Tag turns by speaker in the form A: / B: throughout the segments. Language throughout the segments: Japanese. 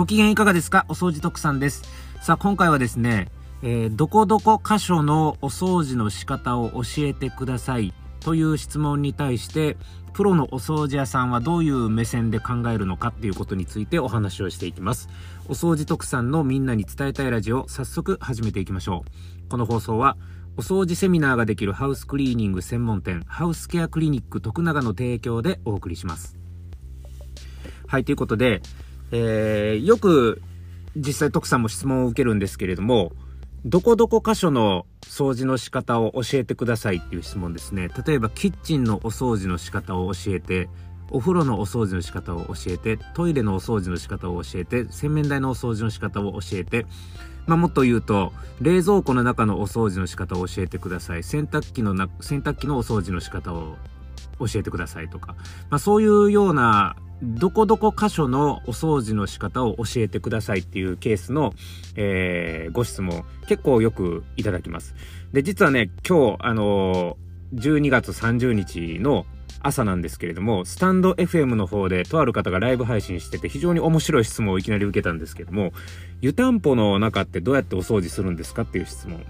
A: ご機嫌いかがですか？お掃除特産です。さあ、今回はですね、えー、どこどこ箇所のお掃除の仕方を教えてくださいという質問に対して、プロのお掃除屋さんはどういう目線で考えるのかっていうことについてお話をしていきます。お掃除特産のみんなに伝えたいラジオ、早速始めていきましょう。この放送は、お掃除セミナーができるハウスクリーニング専門店、ハウスケアクリニック徳永の提供でお送りします。はい、ということで、えー、よく実際徳さんも質問を受けるんですけれども、どこどこ箇所の掃除の仕方を教えてくださいっていう質問ですね。例えばキッチンのお掃除の仕方を教えて、お風呂のお掃除の仕方を教えて、トイレのお掃除の仕方を教えて、洗面台のお掃除の仕方を教えて、まあ、もっと言うと、冷蔵庫の中のお掃除の仕方を教えてください。洗濯機のな、洗濯機のお掃除の仕方を教えてくださいとか、まあ、そういうようなどこどこ箇所のお掃除の仕方を教えてくださいっていうケースの、えー、ご質問結構よくいただきます。で、実はね、今日、あのー、12月30日の朝なんですけれども、スタンド FM の方でとある方がライブ配信してて非常に面白い質問をいきなり受けたんですけども、湯たんぽの中ってどうやってお掃除するんですかっていう質問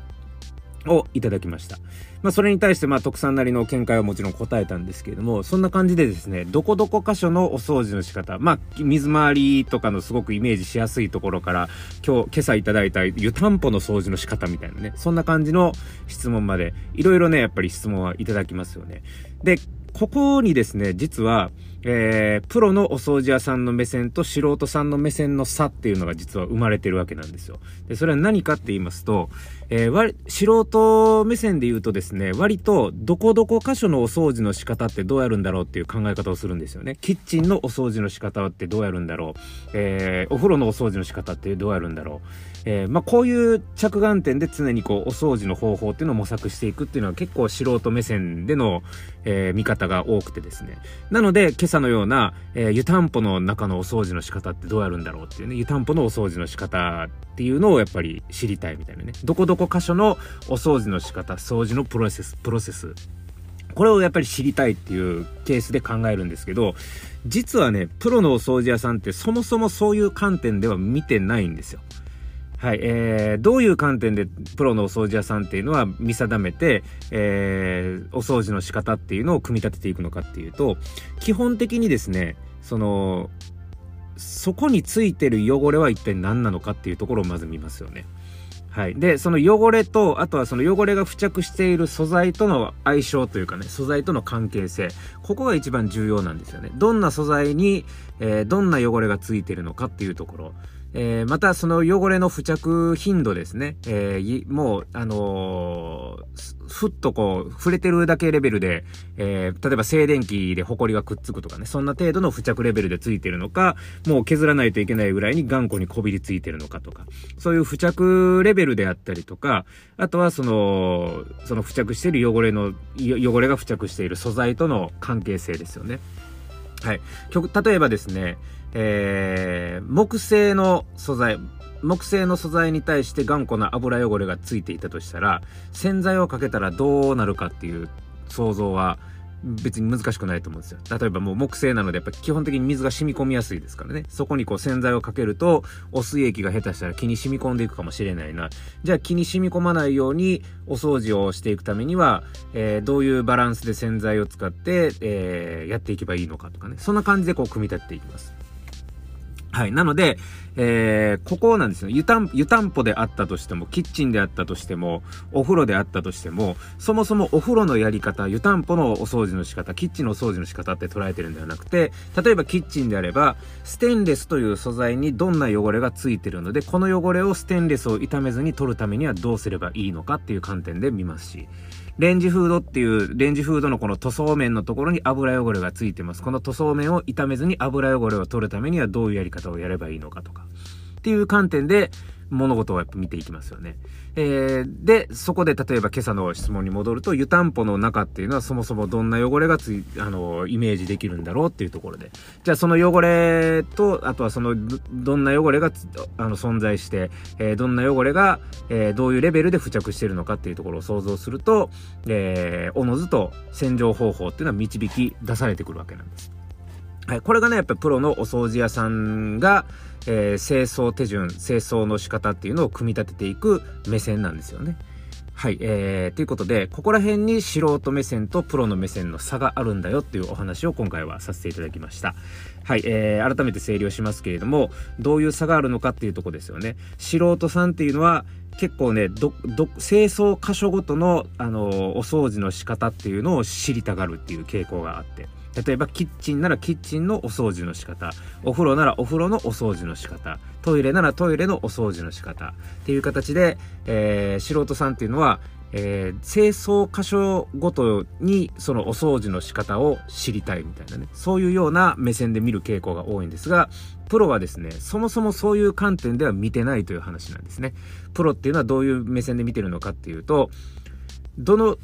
A: をいただきました。まあ、それに対して、まあ、特産なりの見解はもちろん答えたんですけれども、そんな感じでですね、どこどこ箇所のお掃除の仕方、まあ、水回りとかのすごくイメージしやすいところから、今日、今朝いただいた湯たんぽの掃除の仕方みたいなね、そんな感じの質問まで、いろいろね、やっぱり質問はいただきますよね。で、ここにですね、実は、えー、プロのお掃除屋さんの目線と素人さんの目線の差っていうのが実は生まれてるわけなんですよ。で、それは何かって言いますと、えー、素人目線で言うとですね、割とどこどこ箇所のお掃除の仕方ってどうやるんだろうっていう考え方をするんですよね。キッチンのお掃除の仕方ってどうやるんだろう。えー、お風呂のお掃除の仕方ってどうやるんだろう。えー、まあ、こういう着眼点で常にこう、お掃除の方法っていうのを模索していくっていうのは結構素人目線での、えー、見方が多くてですね。なので、今朝のような、えー、湯たんぽの中のお掃除の仕方ってどうやるんだろうっていうね、湯たんぽのお掃除の仕方っていうのをやっぱり知りたいみたいなね。どこどこ箇所のお掃除の仕方、掃除のプロセス、プロセス。これをやっぱり知りたいっていうケースで考えるんですけど、実はね、プロのお掃除屋さんってそもそもそういう観点では見てないんですよ。はい、えー、どういう観点でプロのお掃除屋さんっていうのは見定めて、えー、お掃除の仕方っていうのを組み立てていくのかっていうと、基本的にですね、その、そこについてる汚れは一体何なのかっていうところをまず見ますよね。はい。で、その汚れと、あとはその汚れが付着している素材との相性というかね、素材との関係性。ここが一番重要なんですよね。どんな素材に、えー、どんな汚れがついてるのかっていうところ。えー、またその汚れの付着頻度ですね。えー、もう、あのー、ふっとこう、触れてるだけレベルで、えー、例えば静電気で埃がくっつくとかね、そんな程度の付着レベルでついてるのか、もう削らないといけないぐらいに頑固にこびりついてるのかとか、そういう付着レベルであったりとか、あとはその、その付着している汚れの、汚れが付着している素材との関係性ですよね。はい。例えばですね、えー、木製の素材、木製の素材に対して頑固な油汚れがついていたとしたら、洗剤をかけたらどうなるかっていう想像は別に難しくないと思うんですよ。例えばもう木製なのでやっぱ基本的に水が染み込みやすいですからね。そこにこう洗剤をかけると、お水液が下手したら気に染み込んでいくかもしれないな。じゃあ気に染み込まないようにお掃除をしていくためには、えー、どういうバランスで洗剤を使って、えー、やっていけばいいのかとかね。そんな感じでこう組み立てていきます。はい。なので、えー、ここなんですよ。湯たん、湯たんぽであったとしても、キッチンであったとしても、お風呂であったとしても、そもそもお風呂のやり方、湯たんぽのお掃除の仕方、キッチンのお掃除の仕方って捉えてるんではなくて、例えばキッチンであれば、ステンレスという素材にどんな汚れがついてるので、この汚れをステンレスを傷めずに取るためにはどうすればいいのかっていう観点で見ますし、レンジフードっていう、レンジフードのこの塗装面のところに油汚れがついてます。この塗装面を傷めずに油汚れを取るためにはどういうやり方をやればいいのかとか。っていう観点で、物事をやっぱ見ていきますよね。えー、で、そこで例えば今朝の質問に戻ると、湯たんぽの中っていうのはそもそもどんな汚れがつい、あの、イメージできるんだろうっていうところで。じゃあその汚れと、あとはその、どんな汚れがあの存在して、えー、どんな汚れが、えー、どういうレベルで付着しているのかっていうところを想像すると、えー、おのずと洗浄方法っていうのは導き出されてくるわけなんです。はい、これがね、やっぱりプロのお掃除屋さんが、えー、清掃手順、清掃の仕方っていうのを組み立てていく目線なんですよね。はい、えー、ということで、ここら辺に素人目線とプロの目線の差があるんだよっていうお話を今回はさせていただきました。はい、えー、改めて整理をしますけれども、どういう差があるのかっていうとこですよね。素人さんっていうのは、結構ね、ど、ど、清掃箇所ごとの、あの、お掃除の仕方っていうのを知りたがるっていう傾向があって。例えばキッチンならキッチンのお掃除の仕方。お風呂ならお風呂のお掃除の仕方。トイレならトイレのお掃除の仕方。っていう形で、えー、素人さんっていうのは、えー、清掃箇所ごとにそのお掃除の仕方を知りたいみたいなね。そういうような目線で見る傾向が多いんですがプロはですねそもそもそういう観点では見てないという話なんですね。プロっていうのはどういう目線で見てるのかっていうとどの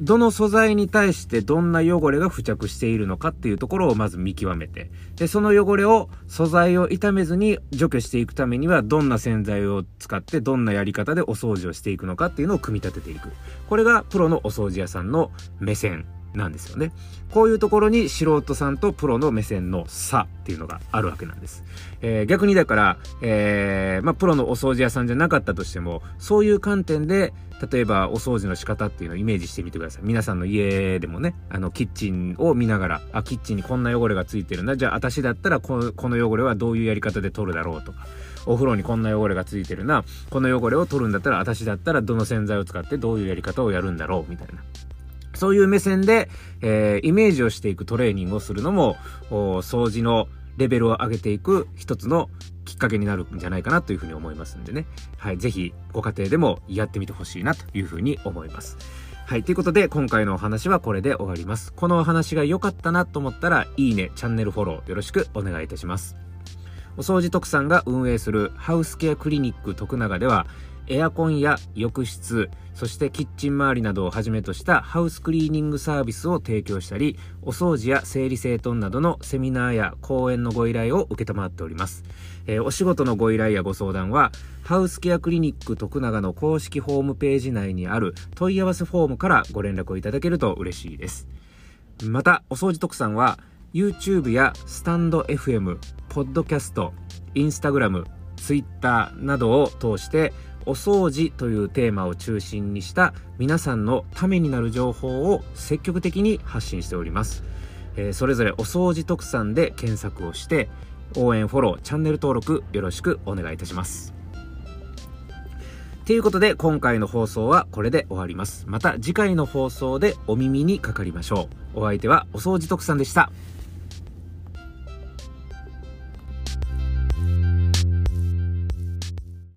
A: どの素材に対してどんな汚れが付着しているのかっていうところをまず見極めて、で、その汚れを素材を傷めずに除去していくためにはどんな洗剤を使ってどんなやり方でお掃除をしていくのかっていうのを組み立てていく。これがプロのお掃除屋さんの目線なんですよね。こういうところに素人さんとプロの目線の差っていうのがあるわけなんです。えー、逆にだから、えー、まあ、プロのお掃除屋さんじゃなかったとしても、そういう観点で、例えばお掃除の仕方っていうのをイメージしてみてください。皆さんの家でもね、あの、キッチンを見ながら、あ、キッチンにこんな汚れがついてるな。じゃあ、私だったらこ、この汚れはどういうやり方で取るだろうとか。お風呂にこんな汚れがついてるな。この汚れを取るんだったら、私だったらどの洗剤を使ってどういうやり方をやるんだろうみたいな。そういう目線で、えー、イメージをしていくトレーニングをするのも、掃除のレベルを上げていく一つのきっかけになるんじゃないかなというふうに思いますんでね。はい、ぜひご家庭でもやってみてほしいなというふうに思います。はい、ということで今回のお話はこれで終わります。このお話が良かったなと思ったら、いいね、チャンネルフォローよろしくお願いいたします。お掃除特産が運営するハウスケアクリニック徳永では、エアコンや浴室、そしてキッチン周りなどをはじめとしたハウスクリーニングサービスを提供したり、お掃除や整理整頓などのセミナーや講演のご依頼を受けたまっております。えー、お仕事のご依頼やご相談は、ハウスケアクリニック徳永の公式ホームページ内にある問い合わせフォームからご連絡をいただけると嬉しいです。また、お掃除特産は、YouTube やスタンド FM、ポッドキャスト、インスタグラム、ツイッターなどを通してお掃除というテーマを中心にした皆さんのためになる情報を積極的に発信しております、えー、それぞれお掃除特産で検索をして応援フォローチャンネル登録よろしくお願いいたします。ということで今回の放送はこれで終わります。また次回の放送でお耳にかかりましょう。お相手はお掃除特産でした。